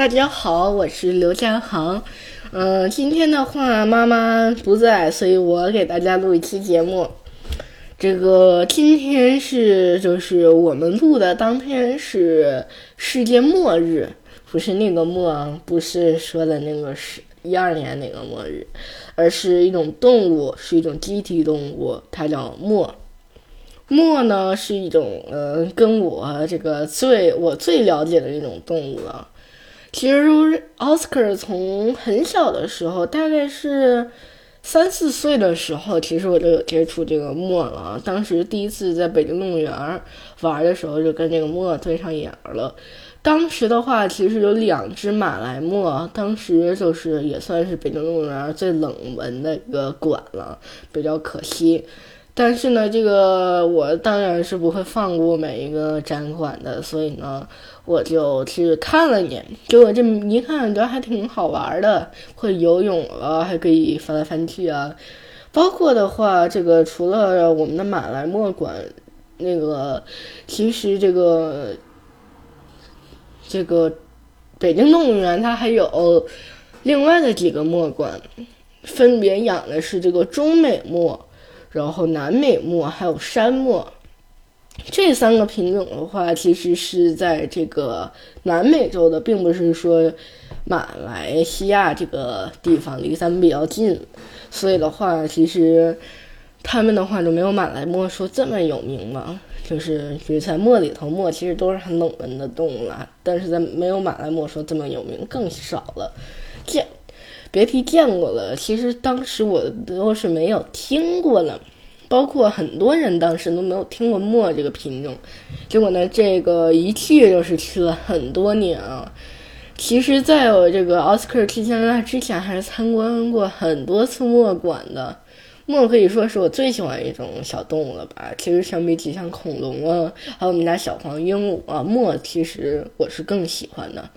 大家好，我是刘家航。嗯、今天的话妈妈不在，所以我给大家录一期节目。这个今天是就是我们录的当天是世界末日，不是那个末，不是说的那个是一二年那个末日，而是一种动物，是一种集体动物，它叫墨。墨呢是一种呃，跟我这个最我最了解的一种动物了。其实奥斯卡从很小的时候，大概是三四岁的时候，其实我就有接触这个墨了。当时第一次在北京动物园玩的时候，就跟这个墨对上眼了。当时的话，其实有两只马来貘，当时就是也算是北京动物园最冷门的一个馆了，比较可惜。但是呢，这个我当然是不会放过每一个展馆的，所以呢，我就去看了一眼。结果这么一看，觉得还挺好玩的，会游泳了，还可以翻来翻去啊。包括的话，这个除了我们的马来莫馆，那个其实这个这个北京动物园它还有另外的几个墨馆，分别养的是这个中美墨。然后南美墨还有山墨，这三个品种的话，其实是在这个南美洲的，并不是说马来西亚这个地方离咱们比较近，所以的话，其实他们的话就没有马来貘说这么有名嘛。就是就是在貘里头，墨其实都是很冷门的动物啦，但是在没有马来貘说这么有名，更少了。这。别提见过了，其实当时我都是没有听过的，包括很多人当时都没有听过墨这个品种。结果呢，这个一去就是去了很多年啊。其实，在我这个奥斯卡去加拿大之前，还是参观过很多次墨馆的。墨可以说是我最喜欢一种小动物了吧？其实相比起像恐龙啊，还有我们家小黄鹦鹉啊，墨其实我是更喜欢的。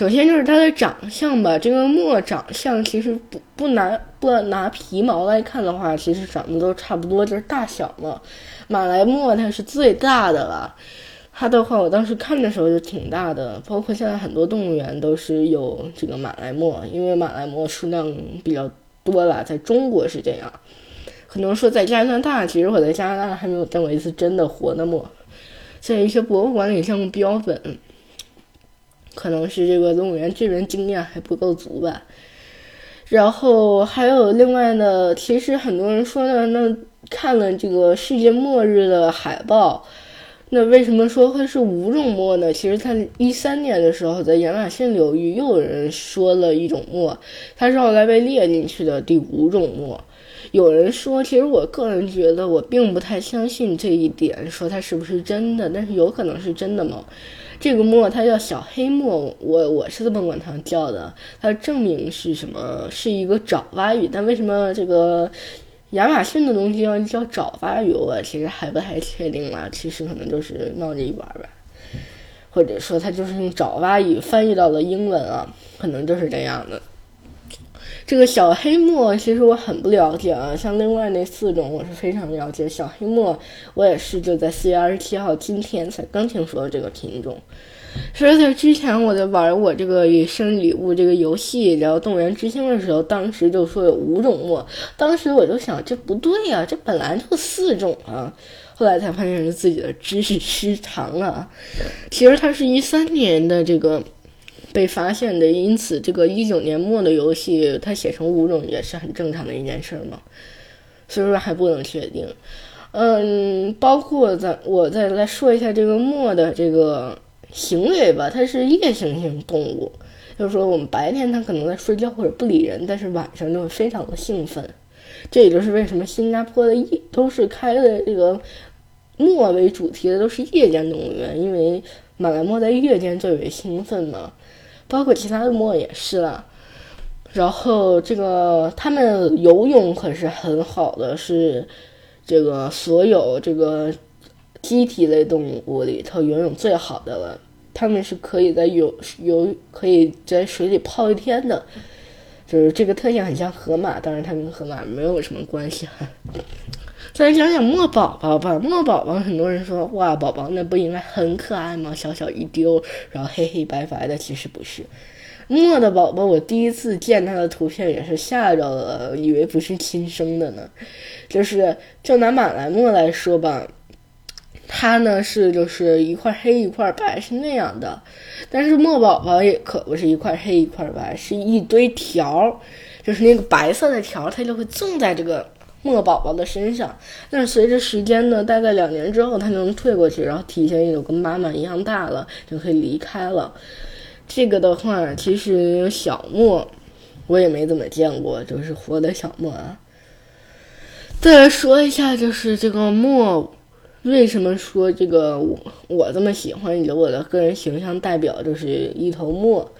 首先就是它的长相吧，这个墨长相其实不不拿不拿皮毛来看的话，其实长得都差不多，就是大小嘛。马来貘它是最大的了，它的话我当时看的时候就挺大的，包括现在很多动物园都是有这个马来貘，因为马来貘数量比较多了，在中国是这样。可能说在加拿大，其实我在加拿大还没有见过一次真的活的貘，在一些博物馆里像标本。可能是这个动物园这边经验还不够足吧，然后还有另外呢，其实很多人说呢，那看了这个世界末日的海报，那为什么说会是五种墨呢？其实它一三年的时候在亚马逊流域又有人说了一种墨，它是后来被列进去的第五种墨。有人说，其实我个人觉得我并不太相信这一点，说它是不是真的，但是有可能是真的吗？这个墨它叫小黑墨，我我是这么管它叫的。它证明是什么？是一个爪哇语，但为什么这个亚马逊的东西要叫爪哇语？我其实还不太确定啦。其实可能就是闹着一玩吧，或者说它就是用爪哇语翻译到了英文啊，可能就是这样的。这个小黑墨其实我很不了解啊，像另外那四种我是非常了解。小黑墨我也是就在四月二十七号今天才刚听说这个品种。所以在之前我在玩我这个生日礼物这个游戏聊动物园之星的时候，当时就说有五种墨，当时我就想这不对呀，这本来就四种啊。后来才发现是自己的知识失常了。其实它是一三年的这个。被发现的，因此这个一九年末的游戏，它写成五种也是很正常的一件事嘛，所以说还不能确定。嗯，包括咱我再来说一下这个墨的这个行为吧，它是夜行性动物，就是说我们白天它可能在睡觉或者不理人，但是晚上就会非常的兴奋。这也就是为什么新加坡的夜都是开的这个墨为主题的都是夜间动物园，因为马来貘在夜间最为兴奋嘛。包括其他的墨也是了，然后这个他们游泳可是很好的，是这个所有这个机体类动物里头游泳最好的了。他们是可以在游游可以在水里泡一天的，就是这个特性很像河马，当然它跟河马没有什么关系哈。再讲讲墨宝宝吧，墨宝宝很多人说哇，宝宝那不应该很可爱吗？小小一丢，然后黑黑白白的，其实不是。墨的宝宝，我第一次见他的图片也是吓着了，以为不是亲生的呢。就是就拿马来墨来说吧，它呢是就是一块黑一块白是那样的，但是墨宝宝也可不是一块黑一块白，是一堆条，就是那个白色的条，它就会种在这个墨宝宝的身上。但是随着时间呢，大概两年之后，它就能退过去，然后体型也就跟妈妈一样大了，就可以离开了。这个的话，其实小墨我也没怎么见过，就是活的小墨啊。再说一下，就是这个墨，为什么说这个我我这么喜欢？以我的个人形象代表就是一头墨。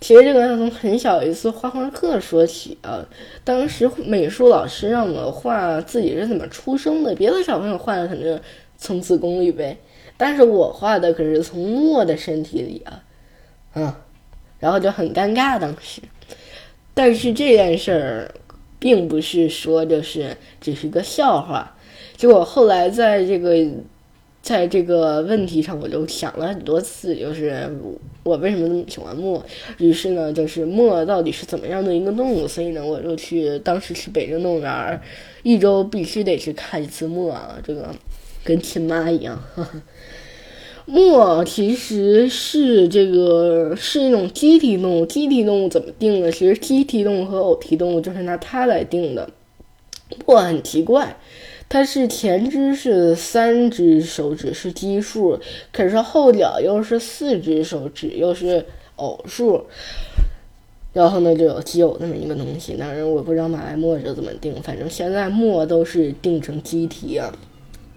其实这个要从很小一次画画课说起啊。当时美术老师让我们画自己是怎么出生的，别的小朋友画的肯定从子宫里呗，但是我画的可是从墨的身体里啊。嗯，然后就很尴尬当时，但是这件事儿并不是说就是只是个笑话，就我后来在这个在这个问题上，我就想了很多次，就是我为什么那么喜欢墨，于是呢，就是墨到底是怎么样的一个动物，所以呢，我就去当时去北京动物园，一周必须得去看一次墨啊，这个跟亲妈一样。墨其实是这个是一种基体动物，基体动物怎么定的？其实基体动物和偶体动物就是拿它来定的。墨很奇怪，它是前肢是三只手指是奇数，可是后脚又是四只手指又是偶数，然后呢就有奇偶那么一个东西。当然我不知道马来墨是怎么定，反正现在墨都是定成基体啊。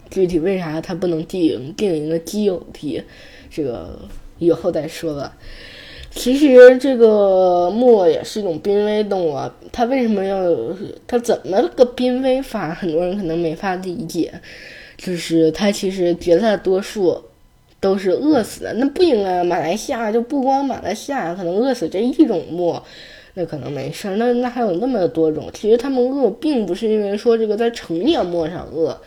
具体为啥它不能定定一个奇偶题，这个以后再说吧。其实这个墨也是一种濒危动物，啊，它为什么要？它怎么个濒危法？很多人可能没法理解。就是它其实绝大多数都是饿死的，那不应该。马来西亚就不光马来西亚可能饿死这一种墨，那可能没事。那那还有那么多种。其实他们饿并不是因为说这个在成年墨上饿。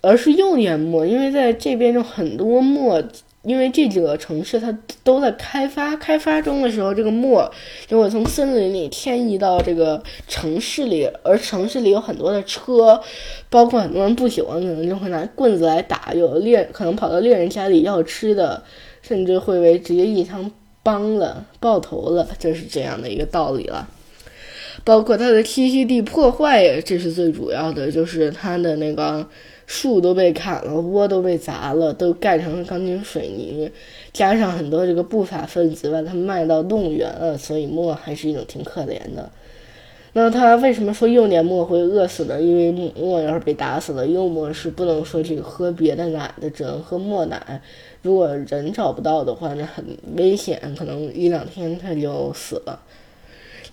而是幼年墨，因为在这边就很多墨，因为这几个城市它都在开发，开发中的时候，这个墨就会从森林里迁移到这个城市里，而城市里有很多的车，包括很多人不喜欢，可能就会拿棍子来打，有的猎可能跑到猎人家里要吃的，甚至会为直接一枪帮了爆头了，就是这样的一个道理了。包括它的栖息地破坏，这是最主要的，就是它的那个。树都被砍了，窝都被砸了，都盖成了钢筋水泥，加上很多这个不法分子把它卖到动物园了，所以墨还是一种挺可怜的。那他为什么说幼年墨会饿死呢？因为墨要是被打死了，幼墨是不能说这个喝别的奶的，只能喝墨奶。如果人找不到的话，那很危险，可能一两天它就死了。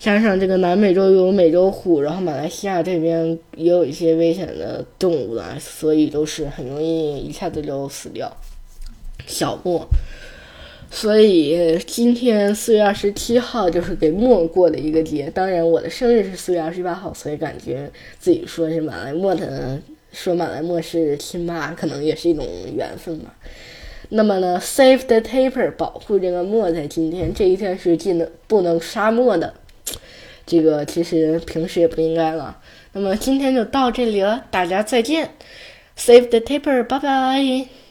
加上这个南美洲有美洲虎，然后马来西亚这边也有一些危险的动物了，所以都是很容易一下子就死掉。小莫，所以今天四月二十七号就是给莫过的一个节。当然我的生日是四月二十八号，所以感觉自己说是马来莫的，说马来莫是亲妈，可能也是一种缘分吧。那么呢，Save the taper，保护这个墨在今天这一天是禁的，不能杀墨的。这个其实平时也不应该了。那么今天就到这里了，大家再见，Save the taper，拜拜。